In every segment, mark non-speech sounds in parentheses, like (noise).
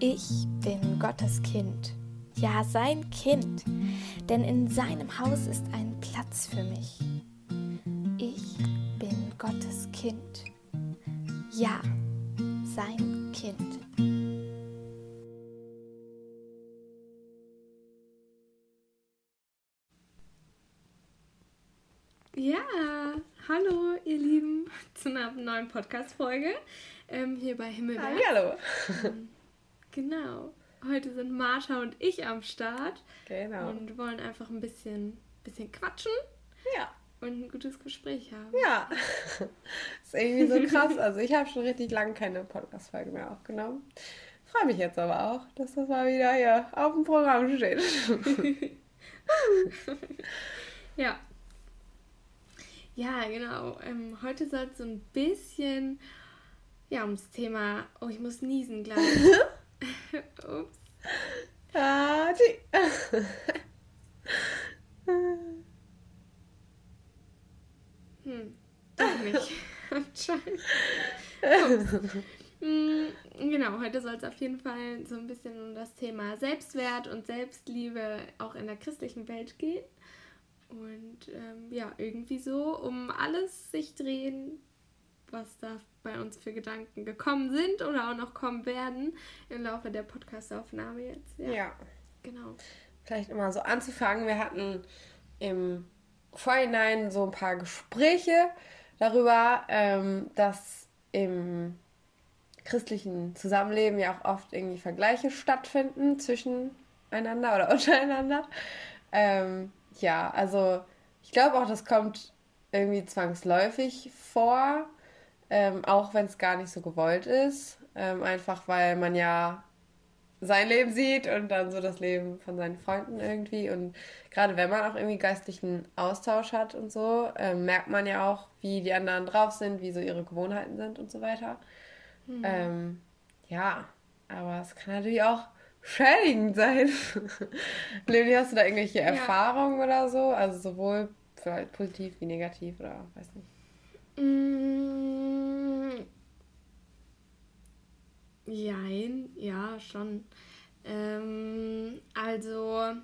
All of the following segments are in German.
Ich bin Gottes Kind, ja sein Kind, denn in seinem Haus ist ein Platz für mich. Ich bin Gottes Kind, ja sein Kind. Ja, hallo ihr Lieben (laughs) zu einer neuen Podcast-Folge ähm, hier bei Himmelberg. Hallo. Genau. Heute sind Martha und ich am Start. Genau. Und wollen einfach ein bisschen, bisschen quatschen. Ja. Und ein gutes Gespräch haben. Ja. (laughs) ist irgendwie so krass. Also ich habe schon richtig lange keine Podcast-Folge mehr aufgenommen. Freue mich jetzt aber auch, dass das mal wieder hier auf dem Programm steht. (laughs) ja. Ja, genau. Ähm, heute soll es so ein bisschen ja, ums Thema. Oh, ich muss niesen gleich. (laughs) Ups. Ah, hm, doch nicht. (laughs) Hm, genau, heute soll es auf jeden Fall so ein bisschen um das Thema Selbstwert und Selbstliebe auch in der christlichen Welt gehen. Und ähm, ja, irgendwie so um alles sich drehen, was da bei uns für Gedanken gekommen sind oder auch noch kommen werden im Laufe der Podcastaufnahme jetzt. Ja. ja. Genau. Vielleicht immer so anzufangen. Wir hatten im Vorhinein so ein paar Gespräche darüber, ähm, dass im christlichen Zusammenleben ja auch oft irgendwie Vergleiche stattfinden zwischeneinander oder (laughs) untereinander. Ähm, ja, also ich glaube auch, das kommt irgendwie zwangsläufig vor, ähm, auch wenn es gar nicht so gewollt ist. Ähm, einfach weil man ja sein Leben sieht und dann so das Leben von seinen Freunden irgendwie. Und gerade wenn man auch irgendwie geistlichen Austausch hat und so, ähm, merkt man ja auch, wie die anderen drauf sind, wie so ihre Gewohnheiten sind und so weiter. Mhm. Ähm, ja, aber es kann natürlich auch schädigend sein. (laughs) Leonie, hast du da irgendwelche Erfahrungen ja. oder so? Also sowohl vielleicht positiv wie negativ oder weiß nicht. Mm, jein, ja, schon. Ähm, also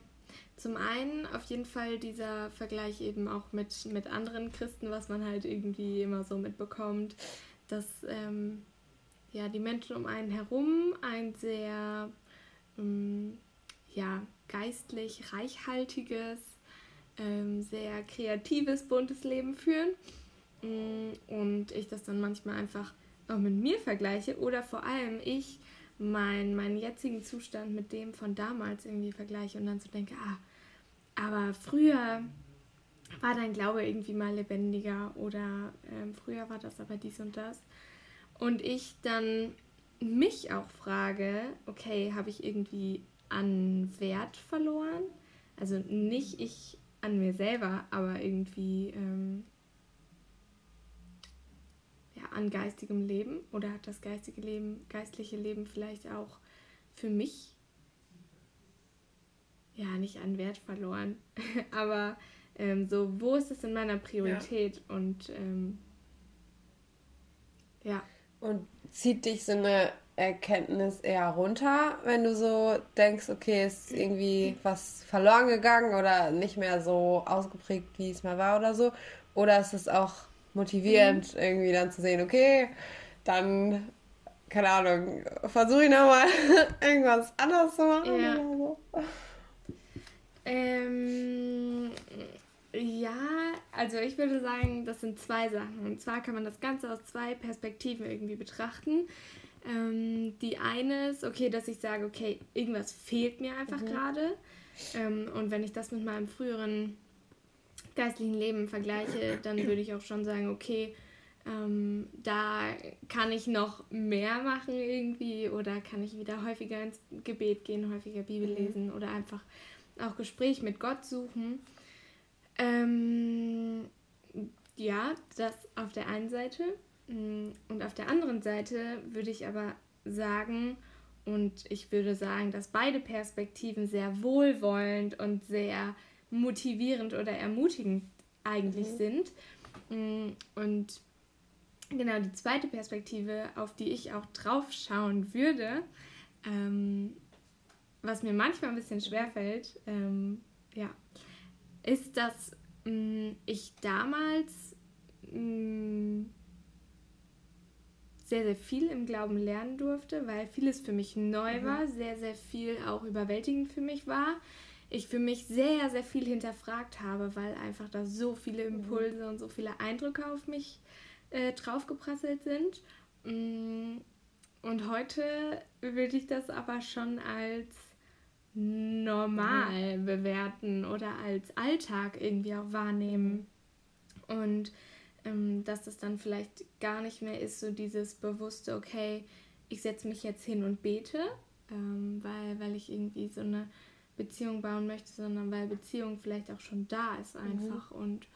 zum einen auf jeden Fall dieser Vergleich eben auch mit, mit anderen Christen, was man halt irgendwie immer so mitbekommt, dass ähm, ja, die Menschen um einen herum ein sehr ähm, ja, geistlich reichhaltiges, ähm, sehr kreatives, buntes Leben führen Mm, und ich das dann manchmal einfach auch mit mir vergleiche oder vor allem ich mein, meinen jetzigen Zustand mit dem von damals irgendwie vergleiche und dann so denke, ah, aber früher war dein Glaube irgendwie mal lebendiger oder ähm, früher war das aber dies und das. Und ich dann mich auch frage, okay, habe ich irgendwie an Wert verloren? Also nicht ich an mir selber, aber irgendwie ähm, an geistigem Leben oder hat das geistige Leben, geistliche Leben vielleicht auch für mich ja nicht an Wert verloren, (laughs) aber ähm, so wo ist es in meiner Priorität ja. und ähm, ja. Und zieht dich so eine Erkenntnis eher runter, wenn du so denkst, okay, ist irgendwie was verloren gegangen oder nicht mehr so ausgeprägt, wie es mal war oder so? Oder ist es auch motivierend, mhm. irgendwie dann zu sehen, okay, dann, keine Ahnung, versuche ich nochmal (laughs) irgendwas anderes zu machen ja. oder so. Ähm, ja, also ich würde sagen, das sind zwei Sachen. Und zwar kann man das Ganze aus zwei Perspektiven irgendwie betrachten. Ähm, die eine ist, okay, dass ich sage, okay, irgendwas fehlt mir einfach mhm. gerade. Ähm, und wenn ich das mit meinem früheren geistlichen Leben vergleiche, dann würde ich auch schon sagen, okay, ähm, da kann ich noch mehr machen irgendwie oder kann ich wieder häufiger ins Gebet gehen, häufiger Bibel mhm. lesen oder einfach auch Gespräch mit Gott suchen. Ähm, ja, das auf der einen Seite. Mm, und auf der anderen Seite würde ich aber sagen, und ich würde sagen, dass beide Perspektiven sehr wohlwollend und sehr motivierend oder ermutigend eigentlich mhm. sind. Mm, und genau die zweite Perspektive, auf die ich auch drauf schauen würde, Ähm, was mir manchmal ein bisschen schwer fällt, ähm, ja, ist, dass mh, mm, ich damals mh, mm, sehr, sehr viel im Glauben lernen durfte, weil vieles für mich neu mhm. war, sehr, sehr viel auch überwältigend für mich war. Ich für mich sehr, sehr viel hinterfragt habe, weil einfach da so viele mhm. Impulse mhm. und so viele Eindrücke auf mich äh, draufgeprasselt sind. Mm, und heute würde ich das aber schon als normal mhm. bewerten oder als Alltag irgendwie auch wahrnehmen. Und ähm, dass das dann vielleicht gar nicht mehr ist, so dieses bewusste, okay, ich setze mich jetzt hin und bete, ähm, weil, weil ich irgendwie so eine Beziehung bauen möchte, sondern weil Beziehung vielleicht auch schon da ist mhm. einfach mhm. und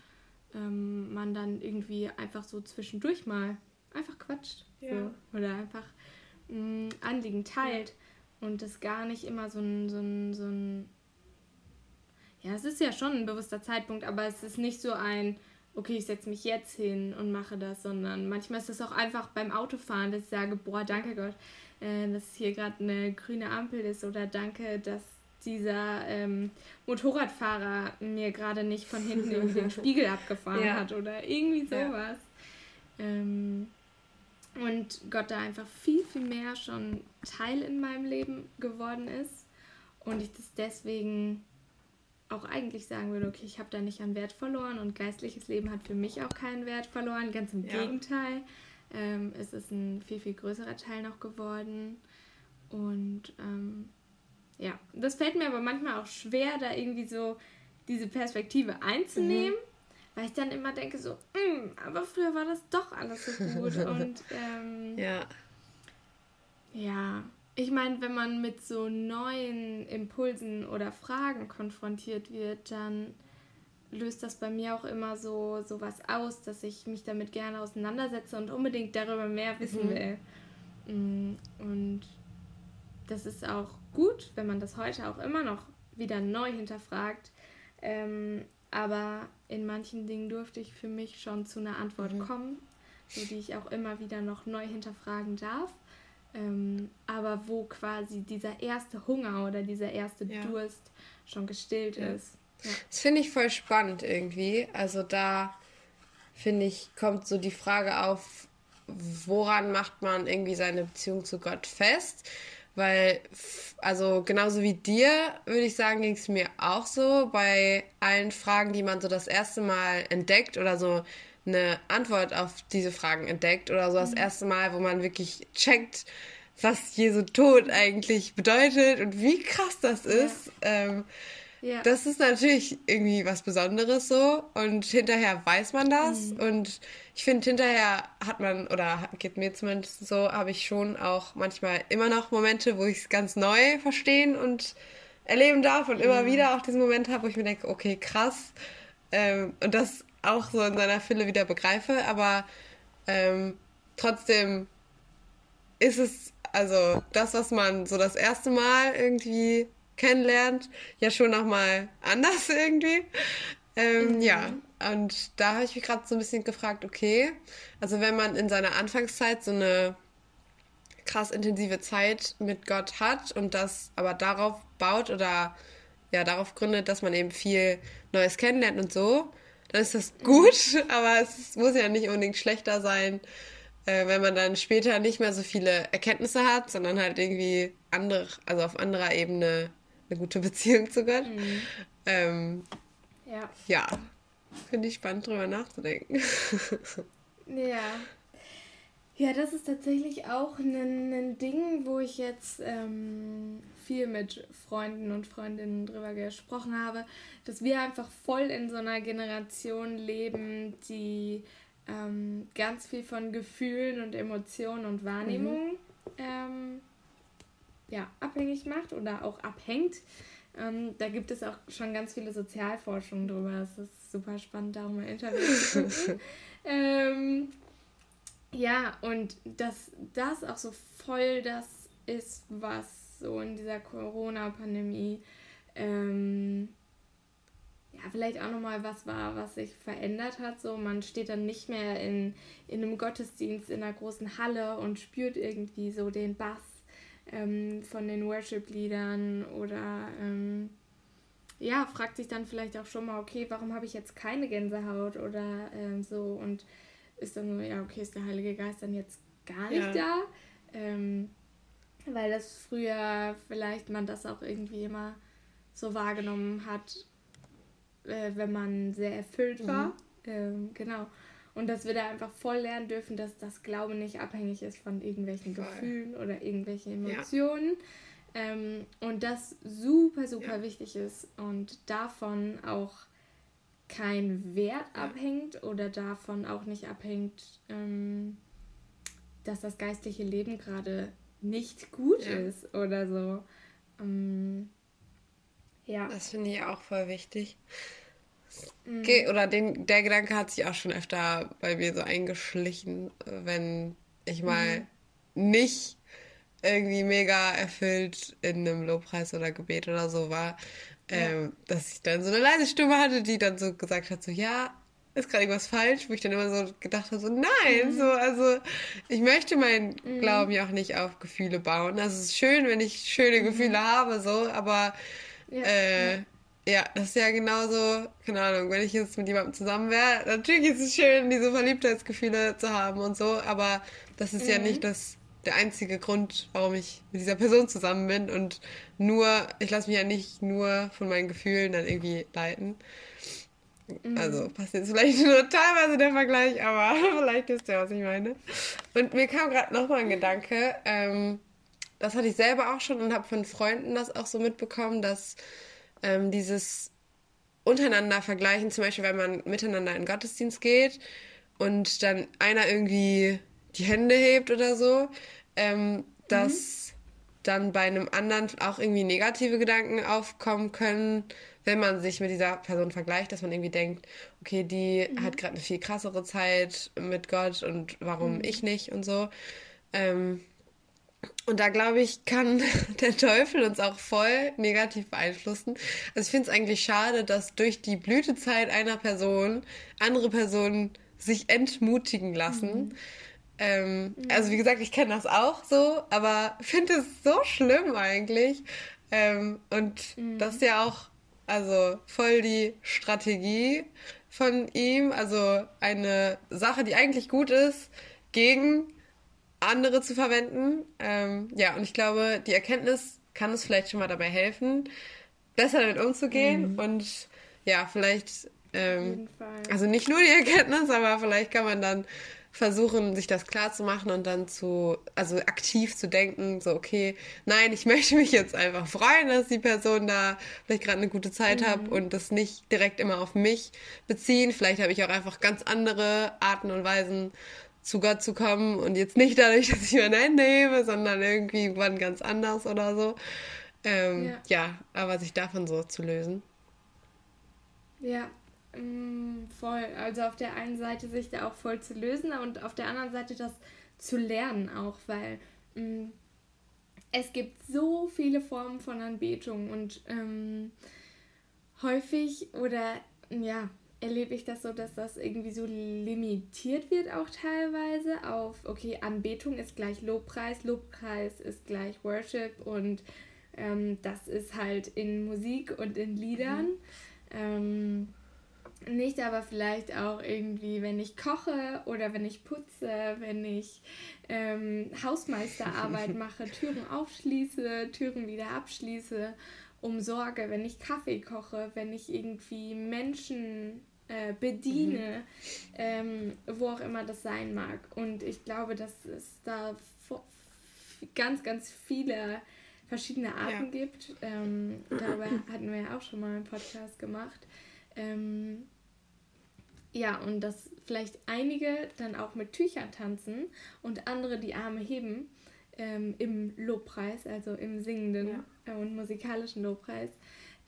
ähm, man dann irgendwie einfach so zwischendurch mal einfach quatscht ja. so, oder einfach mh, Anliegen teilt ja. und das gar nicht immer so ein, so ein, so ein ja, es ist ja schon ein bewusster Zeitpunkt, aber es ist nicht so ein, okay, ich setze mich jetzt hin und mache das, sondern manchmal ist es auch einfach beim Autofahren, dass ich sage, boah, danke Gott, äh, dass hier gerade eine grüne Ampel ist oder danke, dass dieser ähm, Motorradfahrer mir gerade nicht von hinten irgendwie den Spiegel (laughs) abgefahren ja. hat oder irgendwie sowas. Ja. Ähm, und Gott da einfach viel, viel mehr schon Teil in meinem Leben geworden ist und ich das deswegen auch eigentlich sagen würde, okay, ich habe da nicht an Wert verloren und geistliches Leben hat für mich auch keinen Wert verloren. Ganz im ja. Gegenteil. Ähm, es ist ein viel, viel größerer Teil noch geworden. Und ähm, ja, das fällt mir aber manchmal auch schwer, da irgendwie so diese Perspektive einzunehmen, mhm. weil ich dann immer denke so, mm, aber früher war das doch alles so gut. (laughs) und ähm, ja. Ja, ich meine, wenn man mit so neuen Impulsen oder Fragen konfrontiert wird, dann löst das bei mir auch immer so, so was aus, dass ich mich damit gerne auseinandersetze und unbedingt darüber mehr wissen mhm. will. Mm, und das ist auch gut, wenn man das heute auch immer noch wieder neu hinterfragt. Ähm, aber in manchen Dingen durfte ich für mich schon zu einer Antwort mhm. kommen, so die ich auch immer wieder noch neu hinterfragen darf ähm, aber wo quasi dieser erste Hunger oder dieser erste ja. Durst schon gestillt ja. ist. Ja. Das finde ich voll spannend irgendwie. Also da finde ich, kommt so die Frage auf, woran macht man irgendwie seine Beziehung zu Gott fest? Weil, also genauso wie dir, würde ich sagen, ging es mir auch so bei allen Fragen, die man so das erste Mal entdeckt oder so eine Antwort auf diese Fragen entdeckt oder so das mhm. erste Mal, wo man wirklich checkt, was Jesu Tod eigentlich bedeutet und wie krass das ist. Ja. Ähm, ja. Das ist natürlich irgendwie was Besonderes so und hinterher weiß man das mhm. und ich finde hinterher hat man oder geht mir zumindest so, habe ich schon auch manchmal immer noch Momente, wo ich es ganz neu verstehen und erleben darf und mhm. immer wieder auch diesen Moment habe, wo ich mir denke, okay, krass ähm, und das auch so in seiner Fülle wieder begreife, aber ähm, trotzdem ist es also das, was man so das erste Mal irgendwie kennenlernt, ja schon nochmal anders (laughs) irgendwie. Ähm, mhm. Ja, und da habe ich mich gerade so ein bisschen gefragt, okay, also wenn man in seiner Anfangszeit so eine krass intensive Zeit mit Gott hat und das aber darauf baut oder ja darauf gründet, dass man eben viel Neues kennenlernt und so, dann ist das gut, (laughs) aber es muss ja nicht unbedingt schlechter sein, äh, wenn man dann später nicht mehr so viele Erkenntnisse hat, sondern halt irgendwie andere, also auf anderer Ebene eine gute (laughs) Beziehung zu Gott. Mhm. Ähm, ja. Ja, finde ich spannend drüber nachzudenken. ja. Ja, das ist tatsächlich auch ein, ein Ding, wo ich jetzt ähm, viel mit Freunden und Freundinnen drüber gesprochen habe, dass wir einfach voll in so einer Generation leben, die ähm, ganz viel von Gefühlen und Emotionen und Wahrnehmungen mhm. ähm, ja, abhängig macht oder auch abhängt. Ähm, da gibt es auch schon ganz viele Sozialforschungen drüber. Es ist super spannend, da auch mal Interviews zu gucken. (laughs) ähm, ja, und dass das auch so voll das ist, was so in dieser Corona-Pandemie ähm, ja, vielleicht auch nochmal was war, was sich verändert hat. So, man steht dann nicht mehr in, in einem Gottesdienst in einer großen Halle und spürt irgendwie so den Bass ähm, von den Worship-Liedern oder ähm, ja, fragt sich dann vielleicht auch schon mal, okay, warum habe ich jetzt keine Gänsehaut oder ähm, so und ist dann so, ja, okay, ist der Heilige Geist dann jetzt gar nicht ja. da? Ähm, weil das früher vielleicht man das auch irgendwie immer so wahrgenommen hat, äh, wenn man sehr erfüllt war. Mhm. Ähm, genau. Und dass wir da einfach voll lernen dürfen, dass das Glaube nicht abhängig ist von irgendwelchen voll. Gefühlen oder irgendwelchen Emotionen. Ja. Ähm, und das super, super ja. wichtig ist und davon auch kein Wert ja. abhängt oder davon auch nicht abhängt, ähm, dass das geistliche Leben gerade nicht gut ist oder so. Ähm, ja. Das finde ich auch voll wichtig. Mhm. Oder den, der Gedanke hat sich auch schon öfter bei mir so eingeschlichen, wenn ich mal mhm. nicht irgendwie mega erfüllt in einem Lobpreis oder Gebet oder so war, ja. ähm, dass ich dann so eine leise Stimme hatte, die dann so gesagt hat, so ja, ist gerade irgendwas falsch, wo ich dann immer so gedacht habe, so nein, mhm. so, also ich möchte meinen mhm. Glauben ja auch nicht auf Gefühle bauen. Also es ist schön, wenn ich schöne mhm. Gefühle habe, so, aber ja. Äh, ja, das ist ja genauso, keine Ahnung, wenn ich jetzt mit jemandem zusammen wäre, natürlich ist es schön, diese Verliebtheitsgefühle zu haben und so, aber das ist mhm. ja nicht das, der einzige Grund, warum ich mit dieser Person zusammen bin und nur, ich lasse mich ja nicht nur von meinen Gefühlen dann irgendwie leiten. Mhm. Also passt jetzt vielleicht (laughs) nur teilweise der Vergleich, aber (laughs) vielleicht ist der, was ich meine. Und mir kam gerade nochmal ein Gedanke, ähm, das hatte ich selber auch schon und habe von Freunden das auch so mitbekommen, dass ähm, dieses untereinander vergleichen, zum Beispiel, wenn man miteinander in den Gottesdienst geht und dann einer irgendwie die Hände hebt oder so, ähm, dass mhm. dann bei einem anderen auch irgendwie negative Gedanken aufkommen können, wenn man sich mit dieser Person vergleicht, dass man irgendwie denkt, okay, die mhm. hat gerade eine viel krassere Zeit mit Gott und warum mhm. ich nicht und so. Ähm, und da glaube ich, kann (laughs) der Teufel uns auch voll negativ beeinflussen. Also ich finde es eigentlich schade, dass durch die Blütezeit einer Person andere Personen sich entmutigen lassen. Mhm. Ähm, mhm. Also wie gesagt, ich kenne das auch so, aber finde es so schlimm eigentlich. Ähm, und mhm. das ist ja auch also voll die Strategie von ihm, also eine Sache, die eigentlich gut ist, gegen andere zu verwenden. Ähm, ja, und ich glaube, die Erkenntnis kann uns vielleicht schon mal dabei helfen, besser damit umzugehen mhm. und ja, vielleicht, ähm, also nicht nur die Erkenntnis, aber vielleicht kann man dann versuchen, sich das klar zu machen und dann zu, also aktiv zu denken, so, okay, nein, ich (laughs) möchte mich jetzt einfach freuen, dass die Person da vielleicht gerade eine gute Zeit mhm. hat und das nicht direkt immer auf mich beziehen. Vielleicht habe ich auch einfach ganz andere Arten und Weisen, zu Gott zu kommen und jetzt nicht dadurch, dass ich mein Ende hebe, sondern irgendwie wann ganz anders oder so. Ähm, ja. ja, aber sich davon so zu lösen. Ja, mm, voll. Also auf der einen Seite sich da auch voll zu lösen und auf der anderen Seite das zu lernen auch, weil mh, mm, es gibt so viele Formen von Anbetung und ähm, häufig oder ja, erlebe ich das so, dass das irgendwie so limitiert wird auch teilweise auf, okay, Anbetung ist gleich Lobpreis, Lobpreis ist gleich Worship und ähm, das ist halt in Musik und in Liedern. Mhm. Ähm, nicht aber vielleicht auch irgendwie, wenn ich koche oder wenn ich putze, wenn ich ähm, Hausmeisterarbeit (laughs) mache, Türen aufschließe, Türen wieder abschließe um Sorge, wenn ich Kaffee koche, wenn ich irgendwie Menschen äh, bediene, mhm. ähm, wo auch immer das sein mag. Und ich glaube, dass es da ganz, ganz viele verschiedene Arten ja. gibt. Ähm, darüber (clears throat) hatten wir ja auch schon mal einen Podcast gemacht. Ähm, ja, und dass vielleicht einige dann auch mit Tüchern tanzen und andere die Arme heben ähm, im Lobpreis, also im singenden ja. und musikalischen Lobpreis.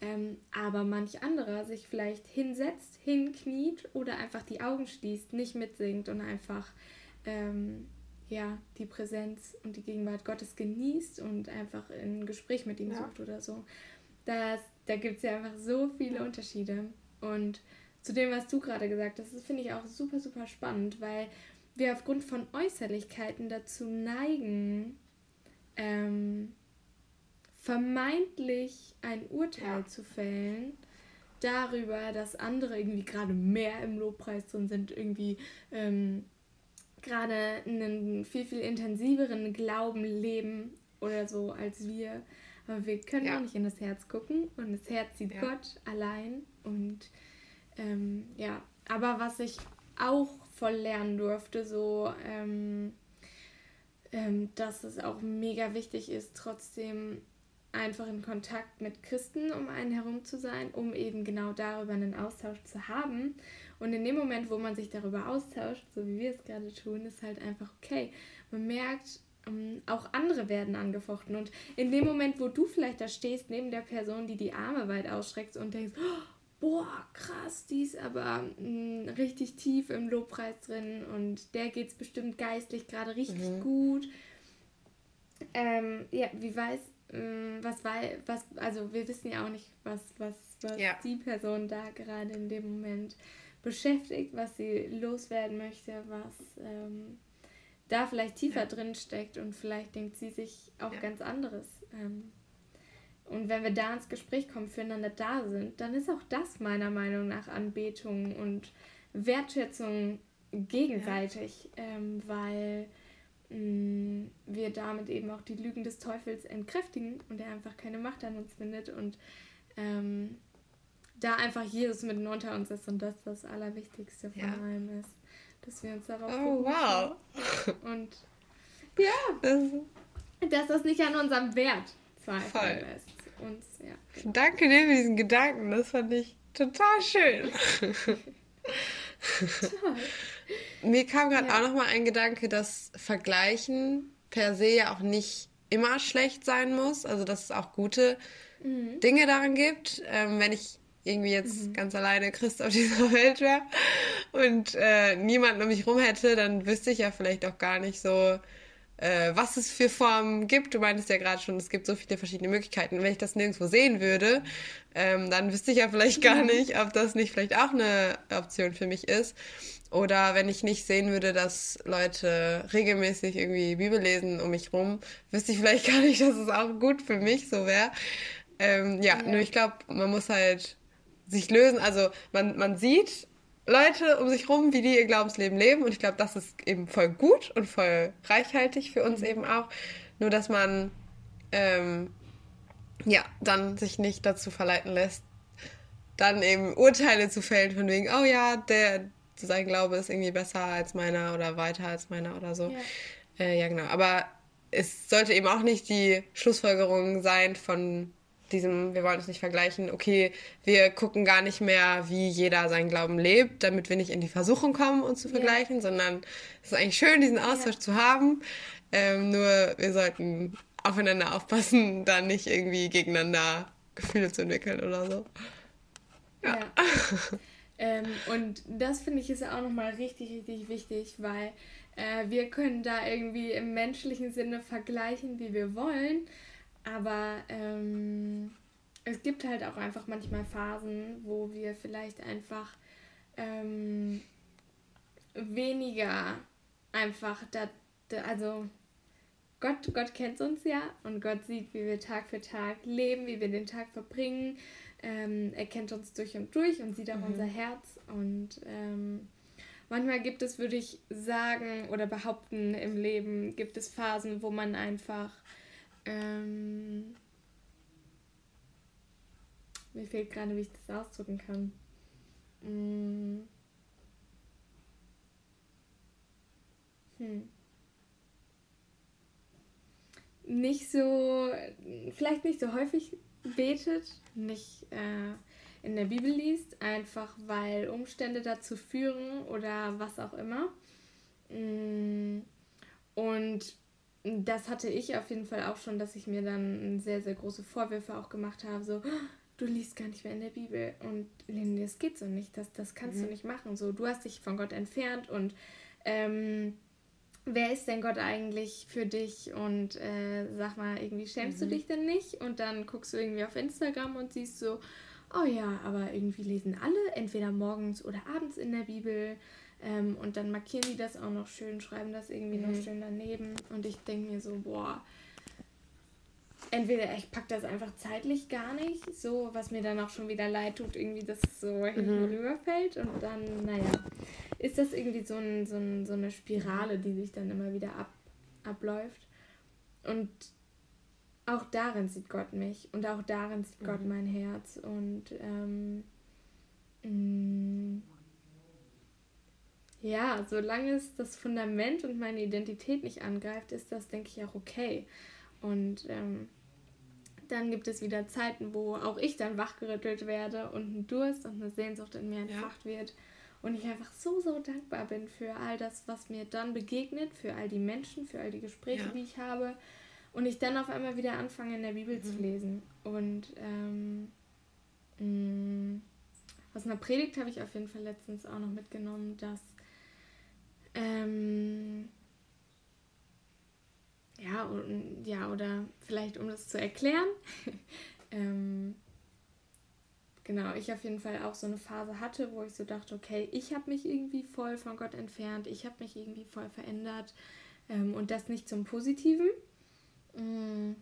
Ähm, aber manch anderer sich vielleicht hinsetzt, hinkniet oder einfach die Augen schließt, nicht mitsingt und einfach ähm, ja, die Präsenz und die Gegenwart Gottes genießt und einfach ein Gespräch mit ihm ja. sucht oder so. Das, da gibt es ja einfach so viele Unterschiede. Und zu dem, was du gerade gesagt hast, das finde ich auch super, super spannend, weil wir aufgrund von Äußerlichkeiten dazu neigen, ähm, vermeintlich ein Urteil ja. zu fällen darüber, dass andere irgendwie gerade mehr im Lobpreis drin sind, irgendwie ähm, gerade einen viel, viel intensiveren Glauben leben oder so als wir. Aber wir können ja. auch nicht in das Herz gucken und das Herz sieht ja. Gott allein. Und ähm, ja, aber was ich auch voll lernen durfte, so ähm, ähm, dass es auch mega wichtig ist, trotzdem einfach in Kontakt mit Christen um einen herum zu sein, um eben genau darüber einen Austausch zu haben. Und in dem Moment, wo man sich darüber austauscht, so wie wir es gerade tun, ist halt einfach okay. Man merkt, ähm, auch andere werden angefochten. Und in dem Moment, wo du vielleicht da stehst, neben der Person, die die Arme weit ausstreckt und denkst, oh, boah, krass, die ist aber mh, mm, richtig tief im Lobpreis drin und der geht es bestimmt geistlich gerade richtig mhm. gut. Ähm, ja, wie weiß, was weil, was, also wir wissen ja auch nicht, was, was, was ja. die Person da gerade in dem Moment beschäftigt, was sie loswerden möchte, was ähm, da vielleicht tiefer ja. drin steckt und vielleicht denkt sie sich auch ja. ganz anderes. Ähm, und wenn wir da ins Gespräch kommen, füreinander da sind, dann ist auch das meiner Meinung nach Anbetung und Wertschätzung gegenseitig, ähm, weil Mm, wir damit eben auch die Lügen des Teufels entkräftigen und er einfach keine Macht an uns findet und ähm, da einfach Jesus mitten unter uns ist und das das Allerwichtigste von ja. allem ist, dass wir uns darauf Oh, wow. Und (laughs) ja, das dass das nicht an unserem Wert zweifeln lässt. Uns, ja. Danke dir für diesen Gedanken, das fand ich total schön. (laughs) toll. Mir kam gerade ja. auch noch mal ein Gedanke, dass Vergleichen per se ja auch nicht immer schlecht sein muss. Also dass es auch gute mhm. Dinge daran gibt. Ähm, wenn ich irgendwie jetzt mhm. ganz alleine Christ auf dieser (laughs) Welt wäre und äh, niemand um mich rum hätte, dann wüsste ich ja vielleicht auch gar nicht so, äh, was es für Formen gibt. Du meintest ja gerade schon, es gibt so viele verschiedene Möglichkeiten. Wenn ich das nirgendwo sehen würde, ähm, dann wüsste ich ja vielleicht gar mhm. nicht, ob das nicht vielleicht auch eine Option für mich ist. Oder wenn ich nicht sehen würde, dass Leute regelmäßig irgendwie Bibel lesen um mich rum, wüsste ich vielleicht (laughs) gar nicht, dass es auch gut für mich so wäre. Ähm, ja, ja, nur ich glaube, man muss halt sich lösen. Also man, man sieht Leute um sich rum, wie die ihr Glaubensleben leben. Und ich glaube, das ist eben voll gut und voll reichhaltig für uns mhm. eben auch. Nur, dass man ähm, ja dann sich nicht dazu verleiten lässt, dann eben Urteile zu fällen von wegen, oh ja, der, sein Glaube ist irgendwie besser als meiner oder weiter als meiner oder so. Ja, äh, ja genau. Aber es sollte eben auch nicht die Schlussfolgerung sein von diesem, wir wollen uns nicht vergleichen, okay, wir gucken gar nicht mehr, wie jeder seinen Glauben lebt, damit wir nicht in die Versuchung kommen, uns zu vergleichen, ja. sondern es ist eigentlich schön, diesen Austausch ja. zu haben. Ähm, nur wir sollten aufeinander aufpassen, da nicht irgendwie gegeneinander Gefühle zu entwickeln oder so. Ja. ja. (laughs) ähm, und das finde ich ist auch nochmal richtig, richtig wichtig, weil äh, wir können da irgendwie im menschlichen Sinne vergleichen, wie wir wollen. Aber ähm, es gibt halt auch einfach manchmal Phasen, wo wir vielleicht einfach ähm, weniger einfach da, da, also Gott, Gott kennt uns ja und Gott sieht, wie wir Tag für Tag leben, wie wir den Tag verbringen. Ähm, er kennt uns durch und durch und sieht auch mhm. unser Herz. Und ähm, manchmal gibt es, würde ich sagen oder behaupten, im Leben gibt es Phasen, wo man einfach ähm, mir fehlt gerade, wie ich das ausdrücken kann. Mm. Hm. Nicht so, vielleicht nicht so häufig betet, nicht äh, in der Bibel liest, einfach weil Umstände dazu führen oder was auch immer. Mm. Und das hatte ich auf jeden Fall auch schon, dass ich mir dann sehr, sehr große Vorwürfe auch gemacht habe. So, oh, du liest gar nicht mehr in der Bibel. Und Lene, das geht so nicht. Das, das kannst mhm. du nicht machen. So, du hast dich von Gott entfernt und ähm, wer ist denn Gott eigentlich für dich? Und äh, sag mal, irgendwie schämst mhm. du dich denn nicht? Und dann guckst du irgendwie auf Instagram und siehst so, oh ja, aber irgendwie lesen alle entweder morgens oder abends in der Bibel. Ähm, und dann markieren die das auch noch schön, schreiben das irgendwie mhm. noch schön daneben. Und ich denke mir so, boah, entweder ich packe das einfach zeitlich gar nicht, so was mir dann auch schon wieder leid tut, irgendwie, dass es so hinten mhm. rüberfällt und dann, naja, ist das irgendwie so, ein, so, ein, so eine Spirale, die sich dann immer wieder ab, abläuft. Und auch darin sieht Gott mich und auch darin sieht mhm. Gott mein Herz und ähm, mh, mm, ja, solange es das Fundament und meine Identität nicht angreift, ist das, denke ich, auch okay. Und ähm, dann gibt es wieder Zeiten, wo auch ich dann wachgerüttelt werde und ein Durst und eine Sehnsucht in mir entfacht ja. wird. Und ich einfach so, so dankbar bin für all das, was mir dann begegnet, für all die Menschen, für all die Gespräche, ja. die ich habe. Und ich dann auf einmal wieder anfange, in der Bibel mhm. zu lesen. Und ähm, mh, mm, aus einer Predigt habe ich auf jeden Fall letztens auch noch mitgenommen, dass ähm, ja, und, ja, oder vielleicht um das zu erklären. (laughs) ähm, genau, ich auf jeden Fall auch so eine Phase hatte, wo ich so dachte, okay, ich habe mich irgendwie voll von Gott entfernt, ich habe mich irgendwie voll verändert ähm, und das nicht zum Positiven. Mm.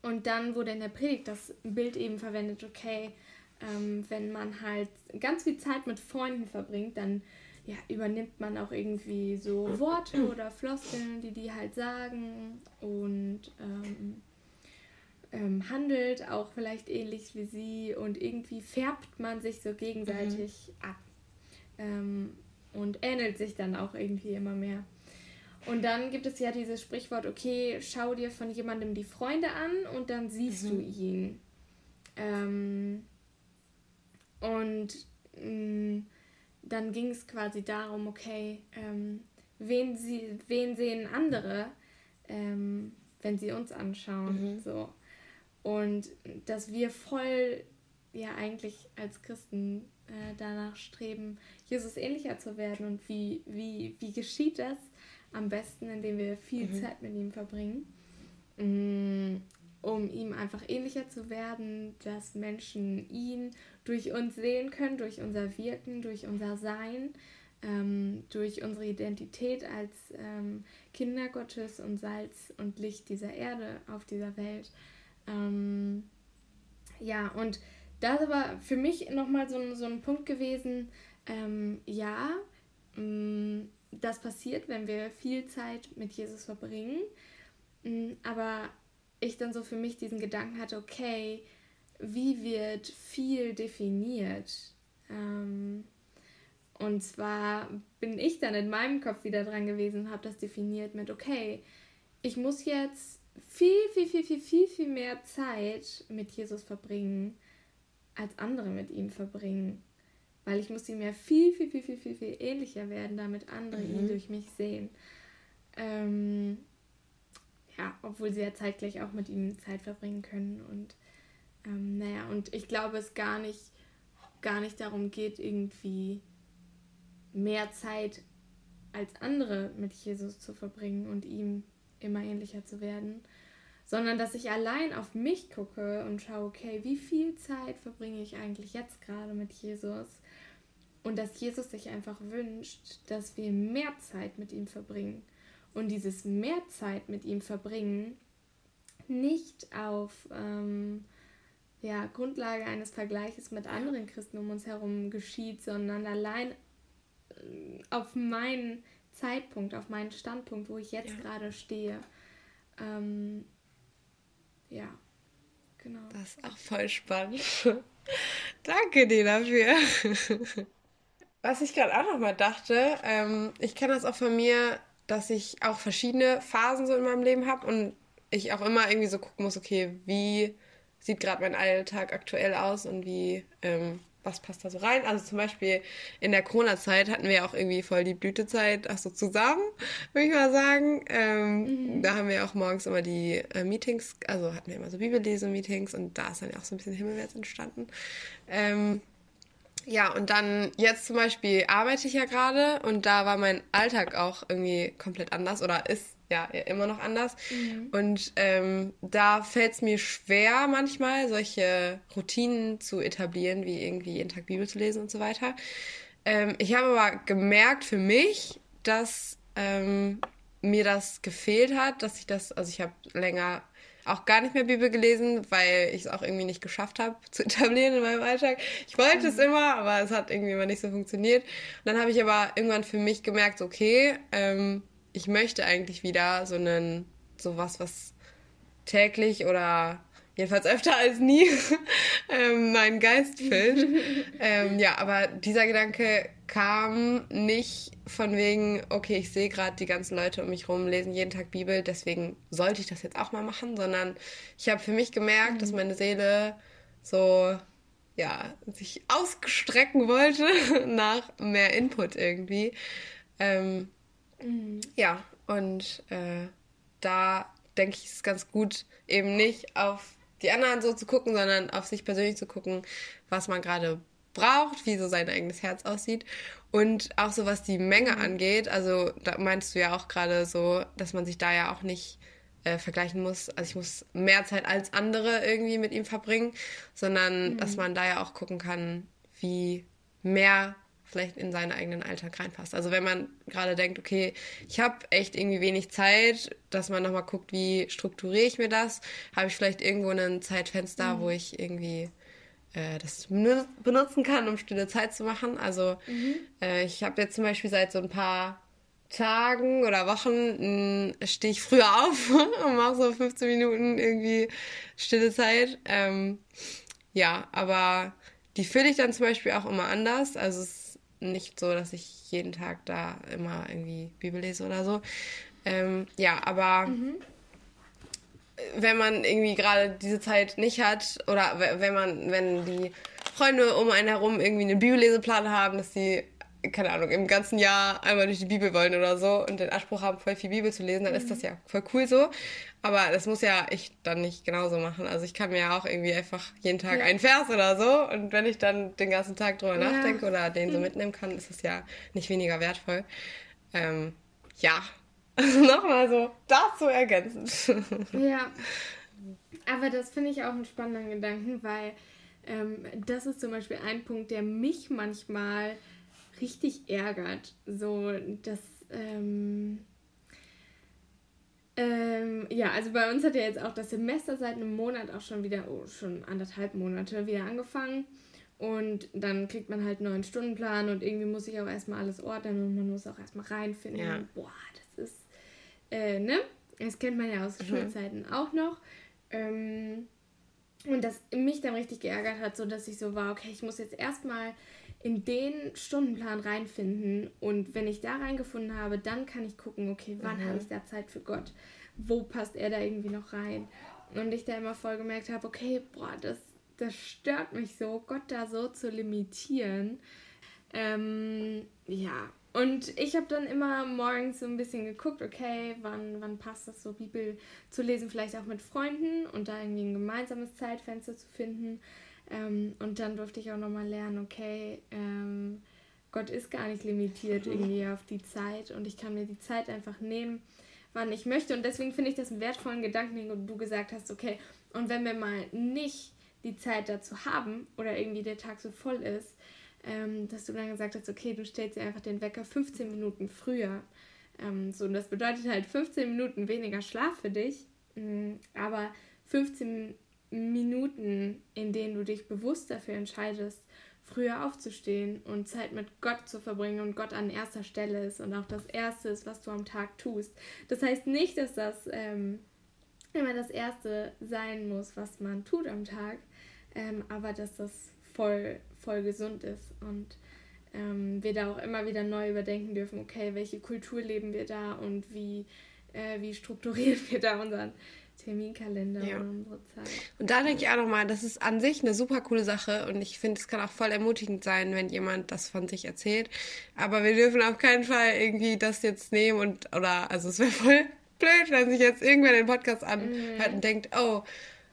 Und dann wurde in der Predigt das Bild eben verwendet, okay, ähm, wenn man halt ganz viel Zeit mit Freunden verbringt, dann ja, übernimmt man auch irgendwie so Worte (clears throat) oder Floskeln, die die halt sagen und ähm, ähm, handelt auch vielleicht ähnlich wie sie und irgendwie färbt man sich so gegenseitig mhm. ab ähm, und ähnelt sich dann auch irgendwie immer mehr. Und dann gibt es ja dieses Sprichwort, okay, schau dir von jemandem die Freunde an und dann siehst mhm. du ihn. Ähm, und mh, mm, dann ging es quasi darum, okay, ähm, wen, sie, wen sehen andere, ähm, wenn sie uns anschauen. Mhm. So. Und dass wir voll ja eigentlich als Christen äh, danach streben, Jesus ähnlicher zu werden. Und wie, wie, wie geschieht das am besten, indem wir viel mhm. Zeit mit ihm verbringen? Mm, um ihm einfach ähnlicher zu werden, dass Menschen ihn durch uns sehen können, durch unser Wirken, durch unser Sein, ähm, durch unsere Identität als ähm, Kinder Gottes und Salz und Licht dieser Erde auf dieser Welt. Ähm, ja, und das aber für mich nochmal so, so ein Punkt gewesen, ähm, ja, mh, mm, das passiert, wenn wir viel Zeit mit Jesus verbringen, mh, mm, aber ich dann so für mich diesen Gedanken hatte, okay, wie wird viel definiert? Ähm, und zwar bin ich dann in meinem Kopf wieder dran gewesen und habe das definiert mit, okay, ich muss jetzt viel, viel, viel, viel, viel, viel mehr Zeit mit Jesus verbringen, als andere mit ihm verbringen. Weil ich muss ihm ja viel, viel, viel, viel, viel, viel ähnlicher werden, damit andere mhm. ihn durch mich sehen. Ähm, ja, obwohl sie ja zeitgleich auch mit ihm Zeit verbringen können. Und ähm, naja, und ich glaube, es gar nicht, gar nicht darum geht, irgendwie mehr Zeit als andere mit Jesus zu verbringen und ihm immer ähnlicher zu werden, sondern dass ich allein auf mich gucke und schaue, okay, wie viel Zeit verbringe ich eigentlich jetzt gerade mit Jesus? Und dass Jesus sich einfach wünscht, dass wir mehr Zeit mit ihm verbringen und dieses mehr Zeit mit ihm verbringen nicht auf ähm, ja, Grundlage eines Vergleiches mit anderen Christen um uns herum geschieht, sondern allein äh, auf meinen Zeitpunkt, auf meinen Standpunkt, wo ich jetzt ja. gerade stehe. Ähm, ja, genau. Das ist auch voll spannend. (laughs) Danke dir dafür. (laughs) Was ich gerade auch noch mal dachte, ähm, ich kenne das auch von mir, dass ich auch verschiedene Phasen so in meinem Leben habe und ich auch immer irgendwie so gucken muss, okay, wie sieht gerade mein Alltag aktuell aus und wie, ähm, was passt da so rein? Also zum Beispiel in der Corona-Zeit hatten wir auch irgendwie voll die Blütezeit, ach so zusammen, würde ich mal sagen. Ähm, mhm. Da haben wir auch morgens immer die äh, Meetings, also hatten wir immer so Bibellese-Meetings und da ist dann ja auch so ein bisschen Himmelwärts entstanden. Ähm, ja, und dann jetzt zum Beispiel arbeite ich ja gerade und da war mein Alltag auch irgendwie komplett anders oder ist ja immer noch anders. Mhm. Und ähm, da fällt es mir schwer, manchmal solche Routinen zu etablieren, wie irgendwie jeden Tag Bibel zu lesen und so weiter. Ähm, ich habe aber gemerkt für mich, dass ähm, mir das gefehlt hat, dass ich das, also ich habe länger auch gar nicht mehr Bibel gelesen, weil ich es auch irgendwie nicht geschafft habe (laughs) zu etablieren in meinem Alltag. Ich wollte mhm. es immer, aber es hat irgendwie immer nicht so funktioniert. Und dann habe ich aber irgendwann für mich gemerkt, okay, ähm, ich möchte eigentlich wieder so einen, sowas, was täglich oder jedenfalls öfter als nie (laughs) ähm, meinen Geist füllt. (laughs) ähm, ja, aber dieser Gedanke kam nicht von wegen, okay, ich sehe gerade die ganzen Leute um mich rum lesen jeden Tag Bibel, deswegen sollte ich das jetzt auch mal machen, sondern ich habe für mich gemerkt, mhm. dass meine Seele so ja sich ausgestrecken wollte (laughs) nach mehr Input irgendwie. Ähm, mhm. Ja, und äh, da denke ich, ist es ganz gut, eben nicht auf die anderen so zu gucken, sondern auf sich persönlich zu gucken, was man gerade braucht, wie so sein eigenes Herz aussieht. Und auch so was die Menge mhm. angeht, also da meinst du ja auch gerade so, dass man sich da ja auch nicht äh, vergleichen muss. Also ich muss mehr Zeit als andere irgendwie mit ihm verbringen, sondern mhm. dass man da ja auch gucken kann, wie mehr vielleicht in seinen eigenen Alltag reinpasst. Also wenn man gerade denkt, okay, ich habe echt irgendwie wenig Zeit, dass man nochmal guckt, wie strukturiere ich mir das? Habe ich vielleicht irgendwo ein Zeitfenster, mhm. wo ich irgendwie äh, das benutzen kann, um stille Zeit zu machen? Also mhm. äh, ich habe jetzt zum Beispiel seit so ein paar Tagen oder Wochen stehe ich früher auf (laughs) und mache so 15 Minuten irgendwie stille Zeit. Ähm, ja, aber die fülle ich dann zum Beispiel auch immer anders. Also es nicht so, dass ich jeden Tag da immer irgendwie Bibel lese oder so. Ähm, ja, aber mhm. Wenn man irgendwie gerade diese Zeit nicht hat oder wenn man, wenn die Freunde um einen herum irgendwie einen Bibelleseplan haben, dass sie keine Ahnung, im ganzen Jahr einmal durch die Bibel wollen oder so und den Anspruch haben, voll viel Bibel zu lesen, dann mhm. ist das ja voll cool so. Aber das muss ja ich dann nicht genauso machen. Also ich kann mir ja auch irgendwie einfach jeden Tag ja. einen Vers oder so und wenn ich dann den ganzen Tag drüber ja. nachdenke oder den so mhm. mitnehmen kann, ist es ja nicht weniger wertvoll. Ähm, ja, (laughs) nochmal so dazu ergänzend. (laughs) ja, aber das finde ich auch einen spannenden Gedanken, weil ähm, das ist zum Beispiel ein Punkt, der mich manchmal richtig ärgert. So, dass. Ähm, ähm, ja, also bei uns hat ja jetzt auch das Semester seit einem Monat auch schon wieder, oh, schon anderthalb Monate wieder angefangen. Und dann kriegt man halt einen neuen Stundenplan und irgendwie muss ich auch erstmal alles ordnen und man muss auch erstmal reinfinden. Ja. boah, das ist, äh, ne? Das kennt man ja aus mhm. Schulzeiten auch noch. Ähm, und das mich dann richtig geärgert hat, so dass ich so war, okay, ich muss jetzt erstmal in den Stundenplan reinfinden und wenn ich da reingefunden habe, dann kann ich gucken, okay, wann mhm. habe ich da Zeit für Gott? Wo passt er da irgendwie noch rein? Und ich da immer voll gemerkt habe, okay, boah, das, das stört mich so, Gott da so zu limitieren. Ähm, ja, und ich habe dann immer morgens so ein bisschen geguckt, okay, wann, wann passt das so, Bibel zu lesen, vielleicht auch mit Freunden und da irgendwie ein gemeinsames Zeitfenster zu finden. Ähm, und dann durfte ich auch nochmal lernen, okay, ähm, Gott ist gar nicht limitiert (laughs) irgendwie auf die Zeit und ich kann mir die Zeit einfach nehmen, wann ich möchte. Und deswegen finde ich das einen wertvollen Gedanken, den du gesagt hast, okay, und wenn wir mal nicht die Zeit dazu haben oder irgendwie der Tag so voll ist, ähm, dass du dann gesagt hast, okay, du stellst dir einfach den Wecker 15 Minuten früher. Ähm, so, und das bedeutet halt 15 Minuten weniger Schlaf für dich, mh, mm, aber 15 Minuten in denen du dich bewusst dafür entscheidest, früher aufzustehen und Zeit mit Gott zu verbringen und Gott an erster Stelle ist und auch das Erste ist, was du am Tag tust. Das heißt nicht, dass das ähm, immer das Erste sein muss, was man tut am Tag, ähm, aber dass das voll, voll gesund ist und ähm, wir da auch immer wieder neu überdenken dürfen, okay, welche Kultur leben wir da und wie, äh, wie strukturieren (laughs) wir da unseren Terminkalender ja. und unsere Zeit. Und da denke ich auch nochmal, das ist an sich eine super coole Sache und ich finde, es kann auch voll ermutigend sein, wenn jemand das von sich erzählt. Aber wir dürfen auf keinen Fall irgendwie das jetzt nehmen und, oder, also es wäre (laughs) voll blöd, wenn sich jetzt irgendwer den Podcast anhört mhm. und denkt, oh,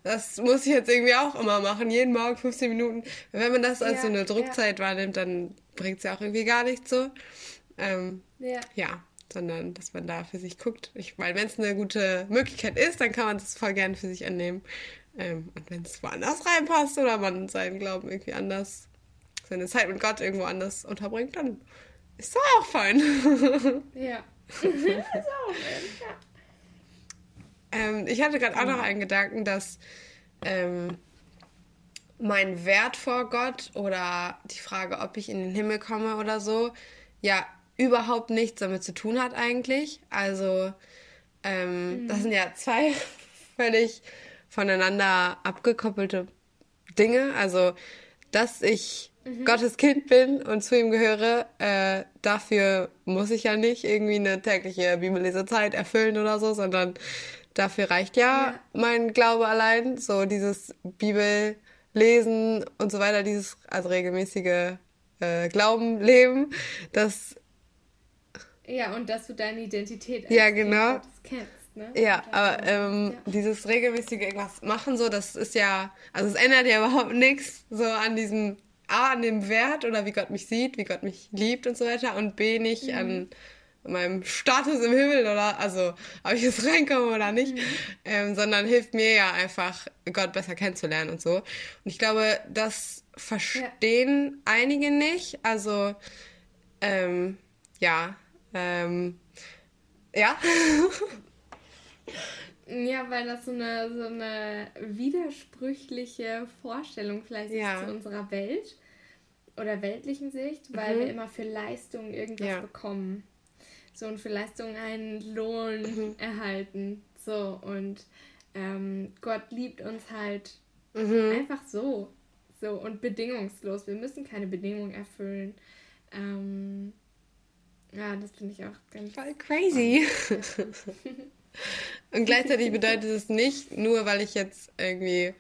das muss ich jetzt irgendwie auch immer machen, jeden Morgen 15 Minuten. Wenn man das als ja, so eine Druckzeit ja. wahrnimmt, dann bringt es ja auch irgendwie gar nichts so. Ähm, ja. ja sondern dass man da für sich guckt. Ich meine, wenn es eine gute Möglichkeit ist, dann kann man das voll gerne für sich annehmen. Ähm, und wenn es woanders reinpasst oder man seinen Glauben irgendwie anders, seine Zeit mit Gott irgendwo anders unterbringt, dann ist das (laughs) (laughs) (laughs) auch fein. ja. ist auch Mensch, ja. Ähm, ich hatte gerade auch noch einen Gedanken, dass ähm, mein Wert vor Gott oder die Frage, ob ich in den Himmel komme oder so, ja überhaupt nichts damit zu tun hat eigentlich. Also ähm, mhm. das sind ja zwei (laughs) völlig voneinander abgekoppelte Dinge. Also dass ich mhm. Gottes Kind bin und zu ihm gehöre, äh, dafür muss ich ja nicht irgendwie eine tägliche Bibellesezeit erfüllen oder so, sondern dafür reicht ja, ja. mein Glaube allein. So dieses Bibellesen und so weiter, dieses also regelmäßige äh, Glauben leben, das ja und dass du deine Identität als ja genau kennst. Ne? Ja, aber ähm, ja. dieses regelmäßige irgendwas machen, so, das ist ja, also es ändert ja (laughs) überhaupt nichts so an diesem A, an dem Wert oder wie Gott mich sieht, wie Gott mich liebt und so weiter und B, nicht mhm. an meinem Status im Himmel oder also ob ich jetzt reinkomme oder nicht, mhm. ähm, sondern hilft mir ja einfach Gott besser kennenzulernen und so. Und ich glaube, das verstehen ja. einige nicht. Also ähm, ja, ähm, ja. (laughs) Ja, weil das so eine, so eine widersprüchliche Vorstellung vielleicht ja. ist zu unserer Welt oder weltlichen Sicht, weil mhm. wir immer für Leistung irgendwas ja. bekommen so und für Leistung einen Lohn mhm. erhalten. So und ähm, Gott liebt uns halt mhm. einfach so. So und bedingungslos. Wir müssen keine Bedingungen erfüllen. Ähm, ja, das finde ich auch ganz voll crazy. und gleichzeitig bedeutet es nicht, nur weil ich jetzt irgendwie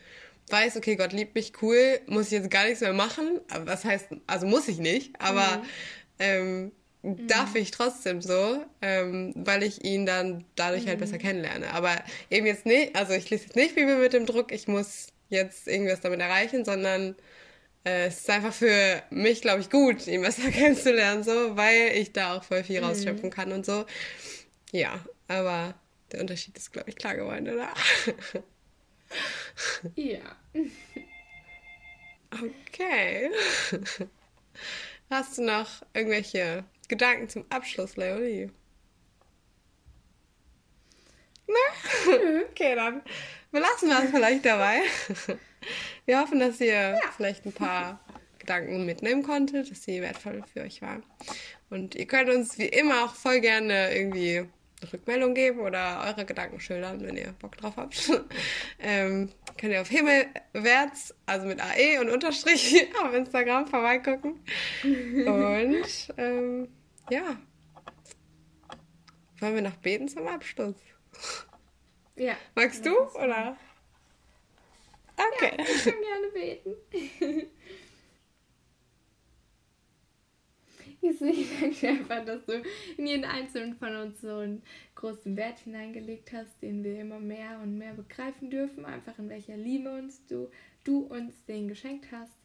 weiß, okay, Gott liebt mich, cool, muss ich jetzt gar nichts mehr machen. Aber was heißt, also muss ich nicht, aber mhm. ähm. Darf ich trotzdem so, ähm, weil ich ihn dann dadurch mhm. halt besser mhm. kennenlerne. Aber eben jetzt nicht, also ich lese jetzt nicht Bibel mit dem Druck, ich muss jetzt irgendwas damit erreichen, sondern äh, es ist einfach für mich, glaube ich, gut, ihn besser (laughs) kennenzulernen, so, weil ich da auch voll viel mhm. rausschöpfen kann und so. Ja, aber der Unterschied ist, glaube ich, klar geworden, oder? ja. (laughs) (laughs) Okay. Hast du noch irgendwelche Gedanken zum Abschluss, Leonie? Na? (laughs) Okay, dann belassen wir es vielleicht dabei. (laughs) Wir hoffen, dass ihr ja. vielleicht ein paar Gedanken mitnehmen konntet, dass sie wertvoll für euch waren. Und ihr könnt uns wie immer auch voll gerne irgendwie eine Rückmeldung geben oder eure Gedanken schildern, wenn ihr Bock drauf habt. (laughs) ähm, könnt ihr auf Himmelwärts, also mit AE und Unterstrich auf Instagram vorbeigucken. Und ähm, ja. Wollen wir noch beten zum Abschluss? Ja. Magst du, oder? Okay. Ja, ich kann gerne beten. Jesus, (laughs) ich danke dir einfach, dass du in jeden einzelnen von uns so einen großen Wert hineingelegt hast, den wir immer mehr und mehr begreifen dürfen, einfach in welcher Liebe uns du, du uns den geschenkt hast,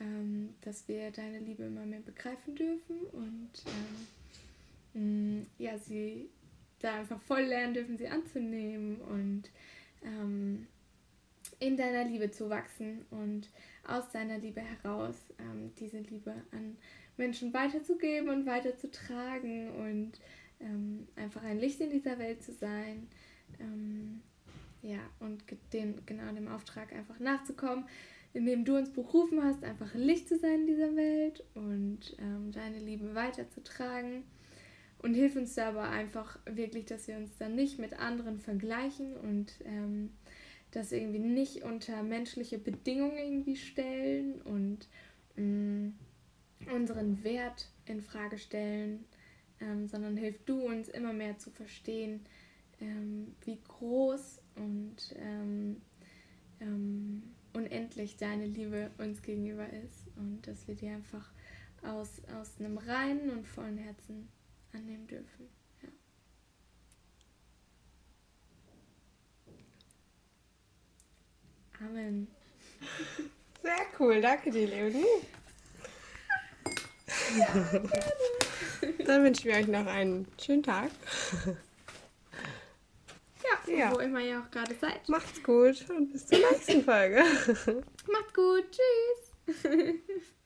ähm, dass wir deine Liebe immer mehr begreifen dürfen und ähm, mh, mm, ja, sie da einfach voll lernen dürfen, sie anzunehmen und ähm, in deiner Liebe zu wachsen und aus deiner Liebe heraus ähm, diese Liebe an Menschen weiterzugeben und weiterzutragen und ähm, einfach ein Licht in dieser Welt zu sein. Ähm, ja, und den, genau dem Auftrag einfach nachzukommen, in dem du uns berufen hast, einfach Licht zu sein in dieser Welt und ähm, deine Liebe weiterzutragen. Und hilf uns dabei einfach wirklich, dass wir uns dann nicht mit anderen vergleichen und ähm, das irgendwie nicht unter menschliche Bedingungen irgendwie stellen und mh, mm, unseren Wert in Frage stellen, ähm, sondern hilf du uns immer mehr zu verstehen, ähm, wie groß und ähm, ähm unendlich deine Liebe uns gegenüber ist und dass wir die einfach aus, aus einem reinen und vollen Herzen annehmen dürfen. Ja. Amen. (laughs) Sehr cool, danke dir, Leonie. Ja, Dann wünschen wir euch noch einen schönen Tag. Ja, wo immer ihr auch gerade seid. Macht's gut und bis zur nächsten Folge. (laughs) Macht's gut. Tschüss. (laughs)